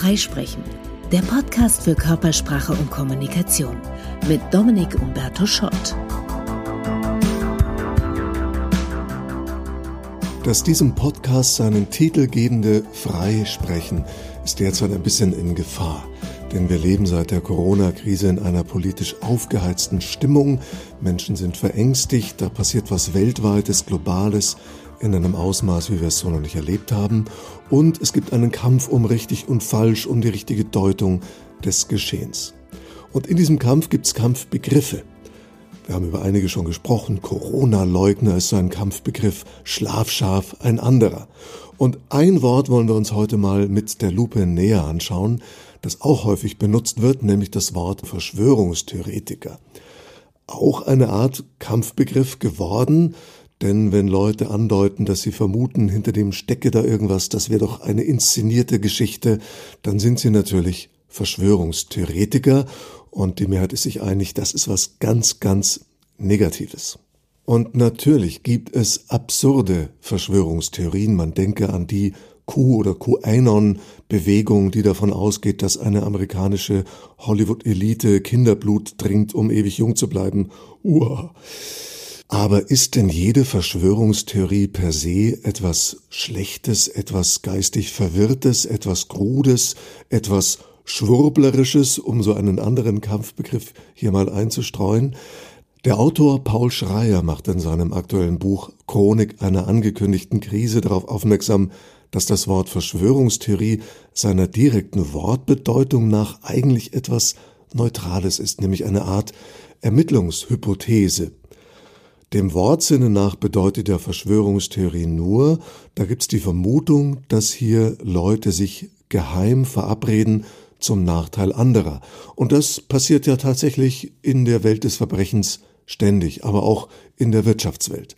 Freisprechen, der Podcast für Körpersprache und Kommunikation mit Dominik Umberto Schott. Das diesem Podcast seinen Titel gebende Freisprechen ist derzeit ein bisschen in Gefahr. Denn wir leben seit der Corona-Krise in einer politisch aufgeheizten Stimmung. Menschen sind verängstigt, da passiert was Weltweites, Globales in einem Ausmaß, wie wir es so noch nicht erlebt haben. Und es gibt einen Kampf um richtig und falsch, um die richtige Deutung des Geschehens. Und in diesem Kampf gibt es Kampfbegriffe. Wir haben über einige schon gesprochen. Corona-Leugner ist so ein Kampfbegriff, Schlafschaf ein anderer. Und ein Wort wollen wir uns heute mal mit der Lupe näher anschauen, das auch häufig benutzt wird, nämlich das Wort Verschwörungstheoretiker. Auch eine Art Kampfbegriff geworden, denn wenn Leute andeuten, dass sie vermuten, hinter dem stecke da irgendwas, das wäre doch eine inszenierte Geschichte, dann sind sie natürlich Verschwörungstheoretiker und die Mehrheit ist sich einig, das ist was ganz, ganz Negatives. Und natürlich gibt es absurde Verschwörungstheorien. Man denke an die Q- oder QAnon-Bewegung, die davon ausgeht, dass eine amerikanische Hollywood-Elite Kinderblut trinkt, um ewig jung zu bleiben. Uah. Aber ist denn jede Verschwörungstheorie per se etwas Schlechtes, etwas geistig Verwirrtes, etwas Krudes, etwas Schwurblerisches, um so einen anderen Kampfbegriff hier mal einzustreuen? Der Autor Paul Schreier macht in seinem aktuellen Buch Chronik einer angekündigten Krise darauf aufmerksam, dass das Wort Verschwörungstheorie seiner direkten Wortbedeutung nach eigentlich etwas Neutrales ist, nämlich eine Art Ermittlungshypothese. Dem Wortsinne nach bedeutet ja Verschwörungstheorie nur, da gibt's die Vermutung, dass hier Leute sich geheim verabreden zum Nachteil anderer. Und das passiert ja tatsächlich in der Welt des Verbrechens ständig, aber auch in der Wirtschaftswelt.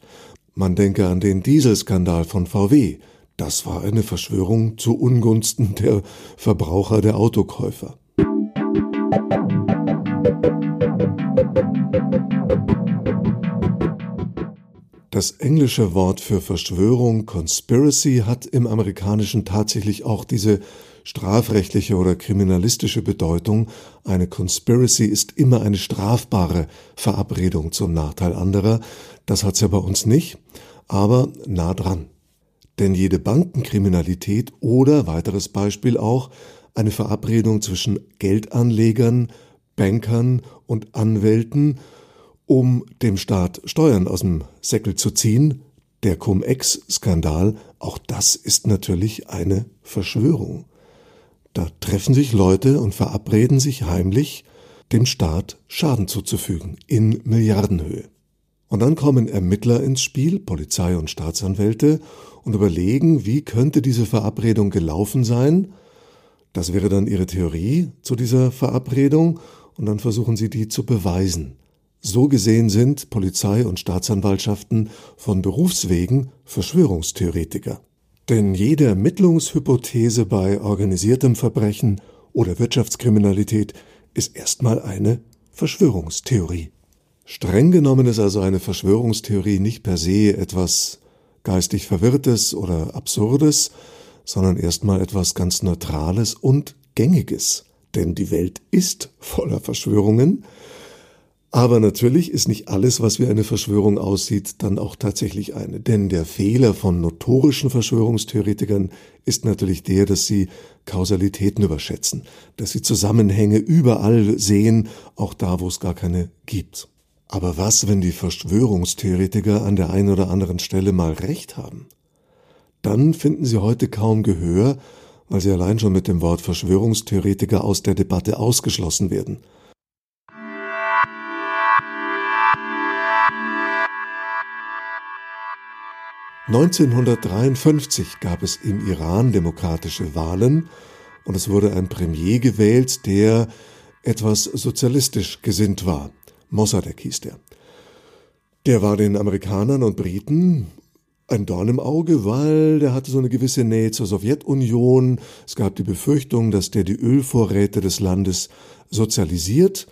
Man denke an den Dieselskandal von VW. Das war eine Verschwörung zu Ungunsten der Verbraucher, der Autokäufer. Das englische Wort für Verschwörung, Conspiracy, hat im amerikanischen tatsächlich auch diese strafrechtliche oder kriminalistische Bedeutung. Eine Conspiracy ist immer eine strafbare Verabredung zum Nachteil anderer. Das hat's ja bei uns nicht, aber nah dran. Denn jede Bankenkriminalität oder weiteres Beispiel auch eine Verabredung zwischen Geldanlegern, Bankern und Anwälten um dem Staat Steuern aus dem Säckel zu ziehen, der Cum-Ex-Skandal, auch das ist natürlich eine Verschwörung. Da treffen sich Leute und verabreden sich heimlich, dem Staat Schaden zuzufügen in Milliardenhöhe. Und dann kommen Ermittler ins Spiel, Polizei und Staatsanwälte, und überlegen, wie könnte diese Verabredung gelaufen sein. Das wäre dann ihre Theorie zu dieser Verabredung, und dann versuchen sie die zu beweisen. So gesehen sind Polizei und Staatsanwaltschaften von Berufswegen Verschwörungstheoretiker. Denn jede Ermittlungshypothese bei organisiertem Verbrechen oder Wirtschaftskriminalität ist erstmal eine Verschwörungstheorie. Streng genommen ist also eine Verschwörungstheorie nicht per se etwas geistig Verwirrtes oder Absurdes, sondern erstmal etwas ganz Neutrales und Gängiges. Denn die Welt ist voller Verschwörungen, aber natürlich ist nicht alles, was wie eine Verschwörung aussieht, dann auch tatsächlich eine. Denn der Fehler von notorischen Verschwörungstheoretikern ist natürlich der, dass sie Kausalitäten überschätzen, dass sie Zusammenhänge überall sehen, auch da, wo es gar keine gibt. Aber was, wenn die Verschwörungstheoretiker an der einen oder anderen Stelle mal recht haben? Dann finden sie heute kaum Gehör, weil sie allein schon mit dem Wort Verschwörungstheoretiker aus der Debatte ausgeschlossen werden. 1953 gab es im Iran demokratische Wahlen und es wurde ein Premier gewählt, der etwas sozialistisch gesinnt war. Mossadegh hieß der. Der war den Amerikanern und Briten ein Dorn im Auge, weil der hatte so eine gewisse Nähe zur Sowjetunion. Es gab die Befürchtung, dass der die Ölvorräte des Landes sozialisiert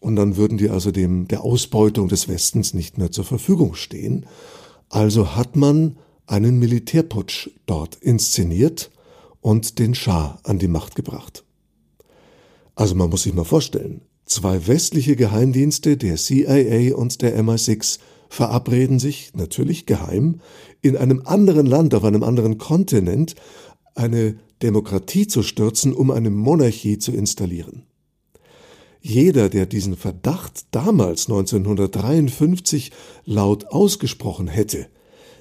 und dann würden die also dem der Ausbeutung des Westens nicht mehr zur Verfügung stehen. Also hat man einen Militärputsch dort inszeniert und den Schah an die Macht gebracht. Also man muss sich mal vorstellen, zwei westliche Geheimdienste, der CIA und der MI6, verabreden sich, natürlich geheim, in einem anderen Land, auf einem anderen Kontinent, eine Demokratie zu stürzen, um eine Monarchie zu installieren. Jeder, der diesen Verdacht damals 1953 laut ausgesprochen hätte,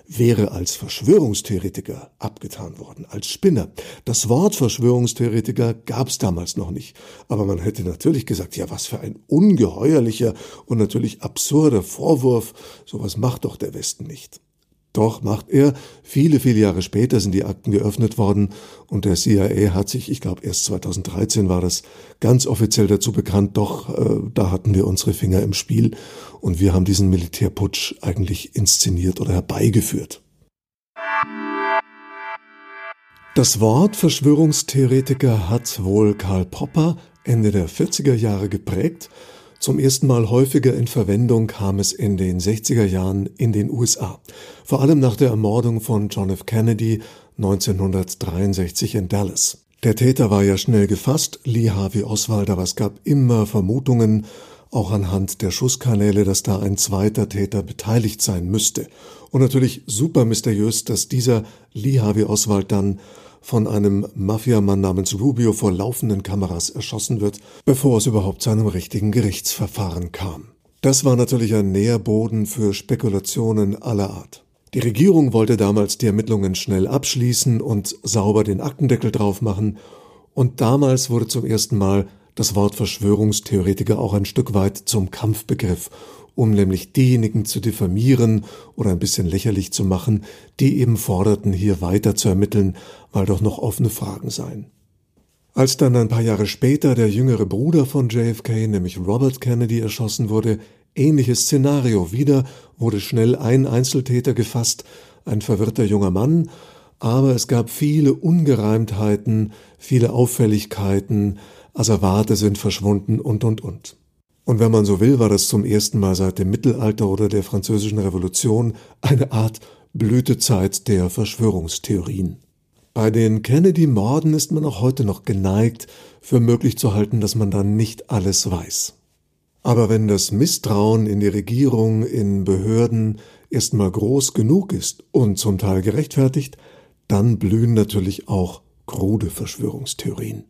wäre als Verschwörungstheoretiker abgetan worden, als Spinner. Das Wort Verschwörungstheoretiker gab es damals noch nicht, aber man hätte natürlich gesagt, ja, was für ein ungeheuerlicher und natürlich absurder Vorwurf, sowas macht doch der Westen nicht. Doch macht er. Viele, viele Jahre später sind die Akten geöffnet worden und der CIA hat sich, ich glaube erst 2013 war das, ganz offiziell dazu bekannt, doch äh, da hatten wir unsere Finger im Spiel und wir haben diesen Militärputsch eigentlich inszeniert oder herbeigeführt. Das Wort Verschwörungstheoretiker hat wohl Karl Popper Ende der 40er Jahre geprägt zum ersten Mal häufiger in Verwendung kam es in den 60er Jahren in den USA, vor allem nach der Ermordung von John F. Kennedy 1963 in Dallas. Der Täter war ja schnell gefasst, Lee Harvey Oswald, aber es gab immer Vermutungen, auch anhand der Schusskanäle, dass da ein zweiter Täter beteiligt sein müsste. Und natürlich super mysteriös, dass dieser Lee Harvey Oswald dann von einem Mafiamann namens Rubio vor laufenden Kameras erschossen wird, bevor es überhaupt zu einem richtigen Gerichtsverfahren kam. Das war natürlich ein Nährboden für Spekulationen aller Art. Die Regierung wollte damals die Ermittlungen schnell abschließen und sauber den Aktendeckel drauf machen, und damals wurde zum ersten Mal das Wort Verschwörungstheoretiker auch ein Stück weit zum Kampfbegriff um nämlich diejenigen zu diffamieren oder ein bisschen lächerlich zu machen, die eben forderten, hier weiter zu ermitteln, weil doch noch offene Fragen seien. Als dann ein paar Jahre später der jüngere Bruder von JFK, nämlich Robert Kennedy, erschossen wurde, ähnliches Szenario. Wieder wurde schnell ein Einzeltäter gefasst, ein verwirrter junger Mann, aber es gab viele Ungereimtheiten, viele Auffälligkeiten, Asservate sind verschwunden und und und. Und wenn man so will, war das zum ersten Mal seit dem Mittelalter oder der Französischen Revolution eine Art Blütezeit der Verschwörungstheorien. Bei den Kennedy-Morden ist man auch heute noch geneigt, für möglich zu halten, dass man dann nicht alles weiß. Aber wenn das Misstrauen in die Regierung, in Behörden erstmal groß genug ist und zum Teil gerechtfertigt, dann blühen natürlich auch krude Verschwörungstheorien.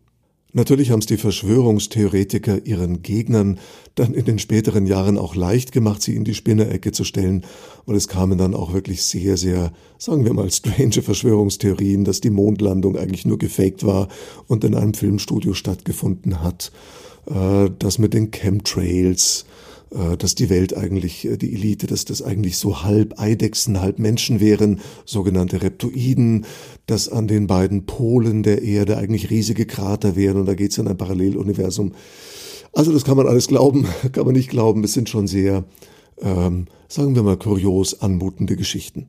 Natürlich haben es die Verschwörungstheoretiker ihren Gegnern dann in den späteren Jahren auch leicht gemacht, sie in die Spinnerecke zu stellen, weil es kamen dann auch wirklich sehr, sehr, sagen wir mal, strange Verschwörungstheorien, dass die Mondlandung eigentlich nur gefaked war und in einem Filmstudio stattgefunden hat, äh, das mit den Chemtrails, äh, dass die Welt eigentlich, äh, die Elite, dass das eigentlich so halb Eidechsen, halb Menschen wären, sogenannte Reptoiden, dass an den beiden Polen der Erde eigentlich riesige Krater wären und da geht es in ein Paralleluniversum. Also das kann man alles glauben, kann man nicht glauben, es sind schon sehr, ähm, sagen wir mal, kurios anmutende Geschichten.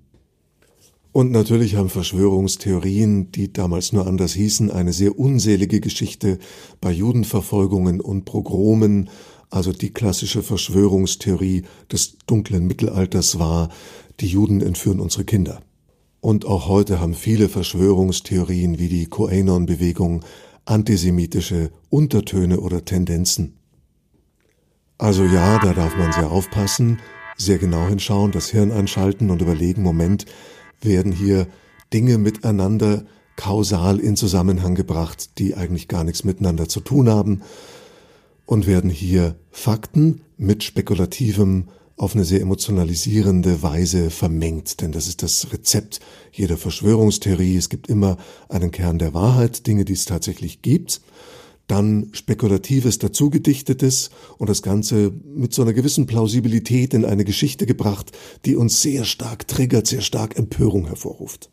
Und natürlich haben Verschwörungstheorien, die damals nur anders hießen, eine sehr unselige Geschichte bei Judenverfolgungen und Progromen, also die klassische Verschwörungstheorie des dunklen Mittelalters war, die Juden entführen unsere Kinder. Und auch heute haben viele Verschwörungstheorien wie die QAnon-Bewegung antisemitische Untertöne oder Tendenzen. Also ja, da darf man sehr aufpassen, sehr genau hinschauen, das Hirn einschalten und überlegen, Moment, werden hier Dinge miteinander kausal in Zusammenhang gebracht, die eigentlich gar nichts miteinander zu tun haben, und werden hier Fakten mit Spekulativem auf eine sehr emotionalisierende Weise vermengt. Denn das ist das Rezept jeder Verschwörungstheorie. Es gibt immer einen Kern der Wahrheit, Dinge, die es tatsächlich gibt. Dann Spekulatives dazugedichtetes und das Ganze mit so einer gewissen Plausibilität in eine Geschichte gebracht, die uns sehr stark triggert, sehr stark Empörung hervorruft.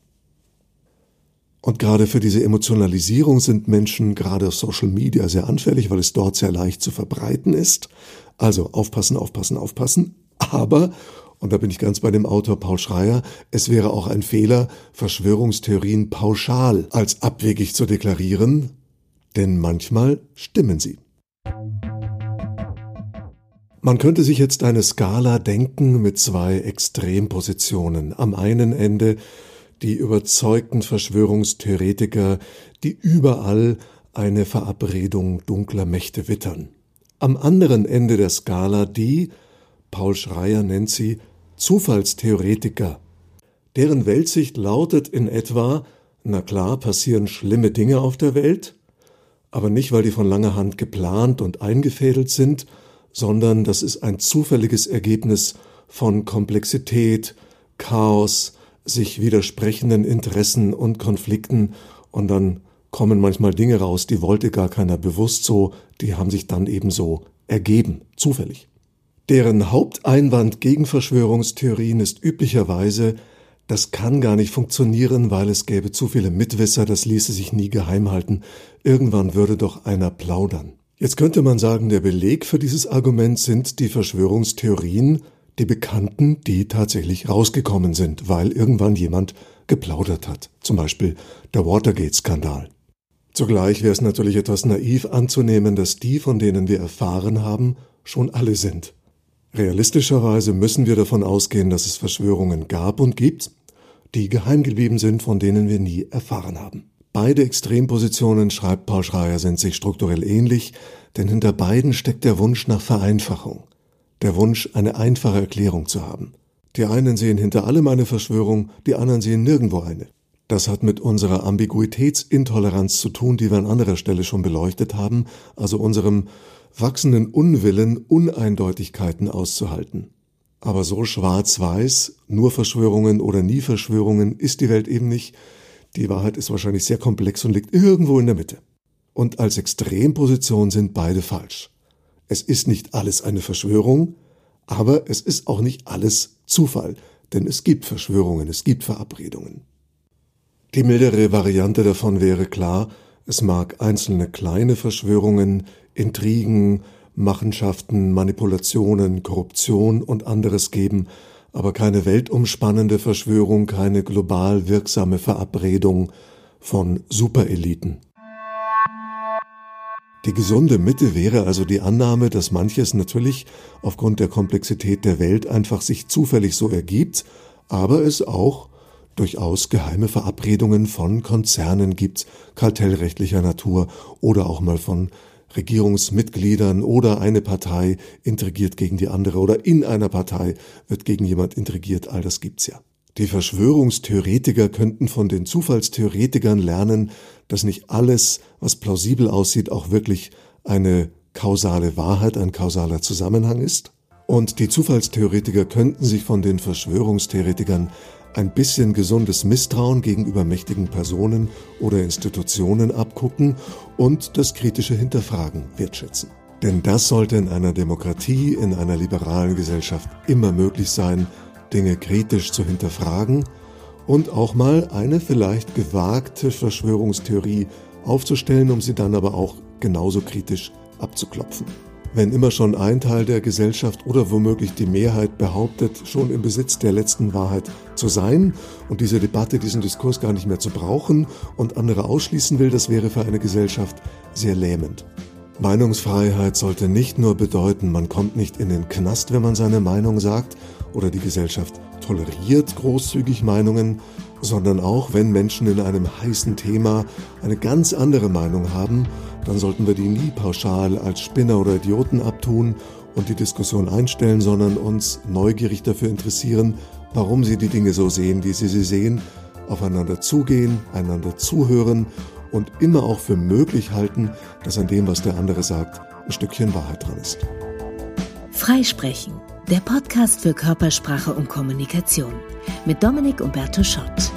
Und gerade für diese Emotionalisierung sind Menschen gerade auf Social Media sehr anfällig, weil es dort sehr leicht zu verbreiten ist. Also aufpassen, aufpassen, aufpassen. Aber, und da bin ich ganz bei dem Autor Paul Schreier, es wäre auch ein Fehler, Verschwörungstheorien pauschal als abwegig zu deklarieren, denn manchmal stimmen sie. Man könnte sich jetzt eine Skala denken mit zwei Extrempositionen. Am einen Ende die überzeugten Verschwörungstheoretiker, die überall eine Verabredung dunkler Mächte wittern. Am anderen Ende der Skala die, Paul Schreier nennt sie, Zufallstheoretiker. Deren Weltsicht lautet in etwa, na klar, passieren schlimme Dinge auf der Welt, aber nicht, weil die von langer Hand geplant und eingefädelt sind, sondern das ist ein zufälliges Ergebnis von Komplexität, Chaos, sich widersprechenden Interessen und Konflikten und dann kommen manchmal Dinge raus, die wollte gar keiner bewusst so, die haben sich dann eben so ergeben, zufällig. Deren Haupteinwand gegen Verschwörungstheorien ist üblicherweise, das kann gar nicht funktionieren, weil es gäbe zu viele Mitwisser, das ließe sich nie geheim halten. Irgendwann würde doch einer plaudern. Jetzt könnte man sagen, der Beleg für dieses Argument sind die Verschwörungstheorien, die Bekannten, die tatsächlich rausgekommen sind, weil irgendwann jemand geplaudert hat. Zum Beispiel der Watergate-Skandal. Zugleich wäre es natürlich etwas naiv anzunehmen, dass die, von denen wir erfahren haben, schon alle sind. Realistischerweise müssen wir davon ausgehen, dass es Verschwörungen gab und gibt, die geheim geblieben sind, von denen wir nie erfahren haben. Beide Extrempositionen, schreibt Paul Schreier, sind sich strukturell ähnlich, denn hinter beiden steckt der Wunsch nach Vereinfachung, der Wunsch, eine einfache Erklärung zu haben. Die einen sehen hinter allem eine Verschwörung, die anderen sehen nirgendwo eine. Das hat mit unserer Ambiguitätsintoleranz zu tun, die wir an anderer Stelle schon beleuchtet haben, also unserem wachsenden Unwillen, Uneindeutigkeiten auszuhalten. Aber so schwarz-weiß, nur Verschwörungen oder nie Verschwörungen ist die Welt eben nicht. Die Wahrheit ist wahrscheinlich sehr komplex und liegt irgendwo in der Mitte. Und als Extremposition sind beide falsch. Es ist nicht alles eine Verschwörung, aber es ist auch nicht alles Zufall, denn es gibt Verschwörungen, es gibt Verabredungen. Die mildere Variante davon wäre klar, es mag einzelne kleine Verschwörungen, Intrigen, Machenschaften, Manipulationen, Korruption und anderes geben, aber keine weltumspannende Verschwörung, keine global wirksame Verabredung von Supereliten. Die gesunde Mitte wäre also die Annahme, dass manches natürlich aufgrund der Komplexität der Welt einfach sich zufällig so ergibt, aber es auch durchaus geheime Verabredungen von Konzernen gibt, kartellrechtlicher Natur oder auch mal von Regierungsmitgliedern oder eine Partei intrigiert gegen die andere oder in einer Partei wird gegen jemand intrigiert, all das gibt's ja. Die Verschwörungstheoretiker könnten von den Zufallstheoretikern lernen, dass nicht alles, was plausibel aussieht, auch wirklich eine kausale Wahrheit, ein kausaler Zusammenhang ist. Und die Zufallstheoretiker könnten sich von den Verschwörungstheoretikern ein bisschen gesundes Misstrauen gegenüber mächtigen Personen oder Institutionen abgucken und das kritische Hinterfragen wertschätzen. Denn das sollte in einer Demokratie, in einer liberalen Gesellschaft immer möglich sein, Dinge kritisch zu hinterfragen und auch mal eine vielleicht gewagte Verschwörungstheorie aufzustellen, um sie dann aber auch genauso kritisch abzuklopfen. Wenn immer schon ein Teil der Gesellschaft oder womöglich die Mehrheit behauptet, schon im Besitz der letzten Wahrheit zu sein und diese Debatte, diesen Diskurs gar nicht mehr zu brauchen und andere ausschließen will, das wäre für eine Gesellschaft sehr lähmend. Meinungsfreiheit sollte nicht nur bedeuten, man kommt nicht in den Knast, wenn man seine Meinung sagt, oder die Gesellschaft toleriert großzügig Meinungen, sondern auch, wenn Menschen in einem heißen Thema eine ganz andere Meinung haben, dann sollten wir die nie pauschal als Spinner oder Idioten abtun und die Diskussion einstellen, sondern uns neugierig dafür interessieren, warum sie die Dinge so sehen, wie sie sie sehen, aufeinander zugehen, einander zuhören und immer auch für möglich halten, dass an dem, was der andere sagt, ein Stückchen Wahrheit dran ist. Freisprechen, der Podcast für Körpersprache und Kommunikation mit Dominik Umberto Schott.